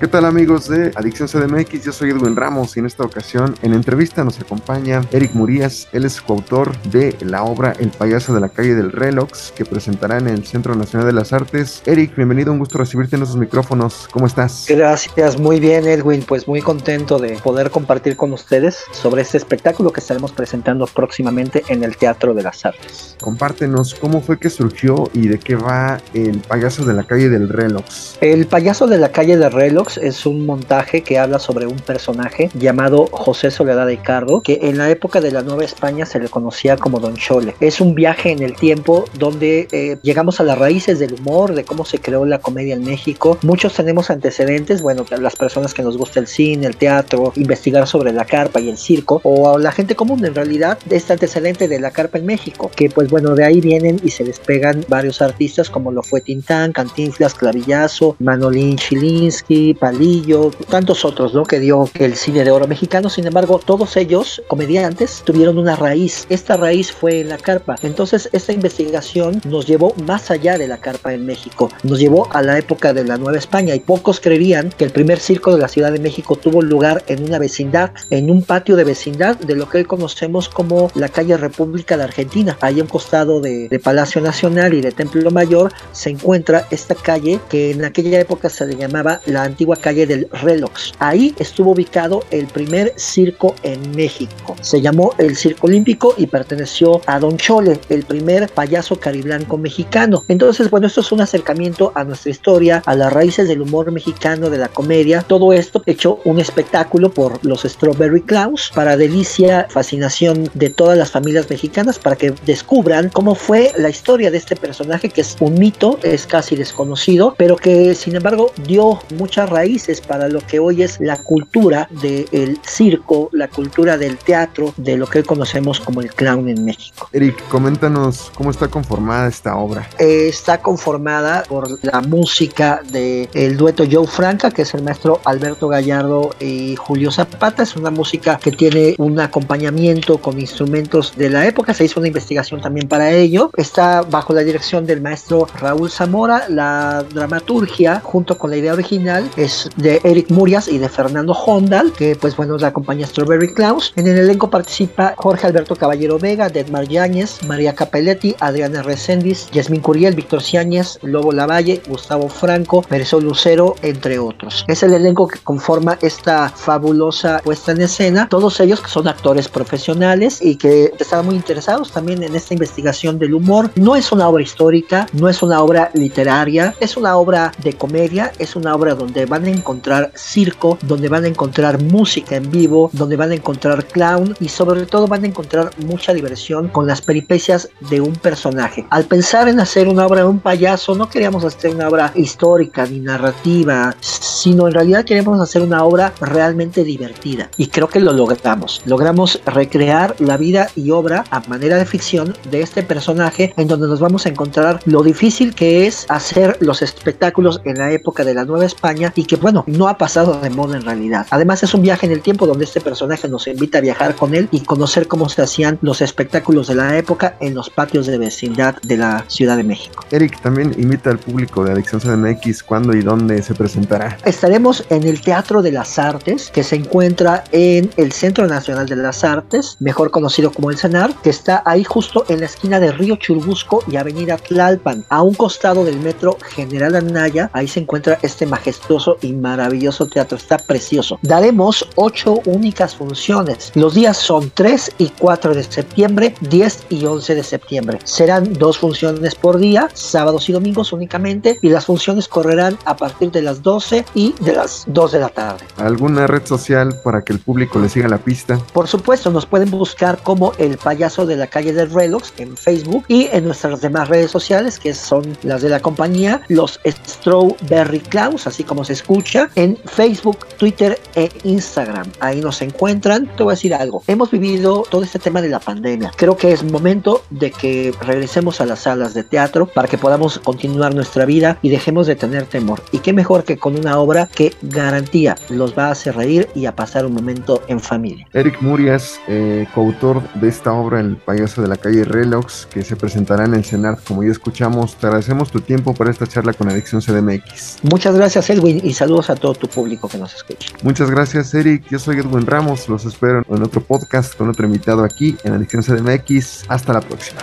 ¿Qué tal amigos de Adicción CDMX? Yo soy Edwin Ramos y en esta ocasión en entrevista nos acompaña Eric Murías. Él es coautor de la obra El payaso de la calle del Relox que presentará en el Centro Nacional de las Artes. Eric, bienvenido, un gusto recibirte en nuestros micrófonos. ¿Cómo estás? Gracias, muy bien Edwin, pues muy contento de poder compartir con ustedes sobre este espectáculo que estaremos presentando próximamente en el Teatro de las Artes. Compártenos cómo fue que surgió y de qué va El payaso de la calle del Relox. El payaso de la calle del Relox es un montaje que habla sobre un personaje llamado José Soledad de Cardo, que en la época de la Nueva España se le conocía como Don Chole. Es un viaje en el tiempo donde eh, llegamos a las raíces del humor, de cómo se creó la comedia en México. Muchos tenemos antecedentes, bueno, las personas que nos gusta el cine, el teatro, investigar sobre la carpa y el circo, o la gente común en realidad, este antecedente de la carpa en México, que pues bueno, de ahí vienen y se despegan varios artistas como lo fue Tintán, Cantinflas, Clavillazo, Manolín Chilinsky, Palillo, tantos otros, ¿no? Que dio el cine de oro mexicano. Sin embargo, todos ellos, comediantes, tuvieron una raíz. Esta raíz fue en la carpa. Entonces, esta investigación nos llevó más allá de la carpa en México. Nos llevó a la época de la Nueva España y pocos creerían que el primer circo de la Ciudad de México tuvo lugar en una vecindad, en un patio de vecindad de lo que hoy conocemos como la calle República de Argentina. Ahí a un costado de, de Palacio Nacional y de Templo Mayor se encuentra esta calle que en aquella época se le llamaba la antigua calle del Relox. Ahí estuvo ubicado el primer circo en México. Se llamó el Circo Olímpico y perteneció a Don Chole, el primer payaso cariblanco mexicano. Entonces, bueno, esto es un acercamiento a nuestra historia, a las raíces del humor mexicano, de la comedia. Todo esto hecho un espectáculo por los Strawberry Clowns para delicia, fascinación de todas las familias mexicanas para que descubran cómo fue la historia de este personaje que es un mito, es casi desconocido, pero que sin embargo dio mucha raíces para lo que hoy es la cultura del circo, la cultura del teatro, de lo que hoy conocemos como el clown en México. Eric, coméntanos cómo está conformada esta obra. Eh, está conformada por la música del el dueto Joe Franca, que es el maestro Alberto Gallardo y Julio Zapata. Es una música que tiene un acompañamiento con instrumentos de la época. Se hizo una investigación también para ello. Está bajo la dirección del maestro Raúl Zamora. La dramaturgia, junto con la idea original, es de Eric Murias y de Fernando Hondal, que pues bueno la compañía Strawberry Clowns. En el elenco participa Jorge Alberto Caballero Vega, Dedmar Yáñez, María Capelletti, Adriana Reséndiz, Yasmín Curiel, Víctor Ciáñez, Lobo Lavalle, Gustavo Franco, Marisol Lucero, entre otros. Es el elenco que conforma esta fabulosa puesta en escena, todos ellos que son actores profesionales y que están muy interesados también en esta investigación del humor. No es una obra histórica, no es una obra literaria, es una obra de comedia, es una obra donde van a encontrar circo, donde van a encontrar música en vivo, donde van a encontrar clown y sobre todo van a encontrar mucha diversión con las peripecias de un personaje. Al pensar en hacer una obra de un payaso, no queríamos hacer una obra histórica ni narrativa, sino en realidad queremos hacer una obra realmente divertida. Y creo que lo logramos. Logramos recrear la vida y obra a manera de ficción de este personaje en donde nos vamos a encontrar lo difícil que es hacer los espectáculos en la época de la Nueva España y que bueno, no ha pasado de moda en realidad. Además es un viaje en el tiempo donde este personaje nos invita a viajar con él y conocer cómo se hacían los espectáculos de la época en los patios de vecindad de la Ciudad de México. Eric también invita al público de Adicción CDMX cuándo y dónde se presentará. Estaremos en el Teatro de las Artes que se encuentra en el Centro Nacional de las Artes, mejor conocido como el CENAR, que está ahí justo en la esquina de Río Churubusco y Avenida Tlalpan, a un costado del metro General Anaya. Ahí se encuentra este majestuoso y maravilloso teatro, está precioso. Daremos ocho únicas funciones. Los días son 3 y 4 de septiembre, 10 y 11 de septiembre. Serán dos funciones por día, sábados y domingos únicamente, y las funciones correrán a partir de las 12 y de las 2 de la tarde. ¿Alguna red social para que el público le siga la pista? Por supuesto, nos pueden buscar como el payaso de la calle del Relox en Facebook y en nuestras demás redes sociales, que son las de la compañía, los Strawberry Clowns, así como se escucha en Facebook, Twitter e Instagram. Ahí nos encuentran. Te voy a decir algo. Hemos vivido todo este tema de la pandemia. Creo que es momento de que regresemos a las salas de teatro para que podamos continuar nuestra vida y dejemos de tener temor. Y qué mejor que con una obra que garantía los va a hacer reír y a pasar un momento en familia. Eric Murias, eh, coautor de esta obra El payaso de la calle Relox, que se presentará en el CENAR, como ya escuchamos. Te agradecemos tu tiempo para esta charla con Adicción CDMX. Muchas gracias, Edwin, y saludos a todo tu público que nos escucha. Muchas gracias, Eric. Yo soy Edwin Ramos. Los espero en otro podcast con otro invitado aquí en Adicción CDMX. Hasta la próxima.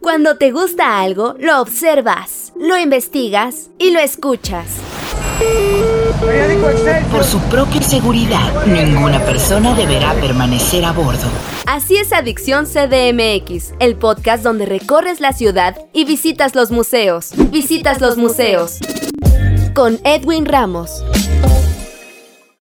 Cuando te gusta algo, lo observas, lo investigas y lo escuchas. Por su propia seguridad, ninguna persona deberá permanecer a bordo. Así es Adicción CDMX, el podcast donde recorres la ciudad y visitas los museos. Visitas los museos. Con Edwin Ramos.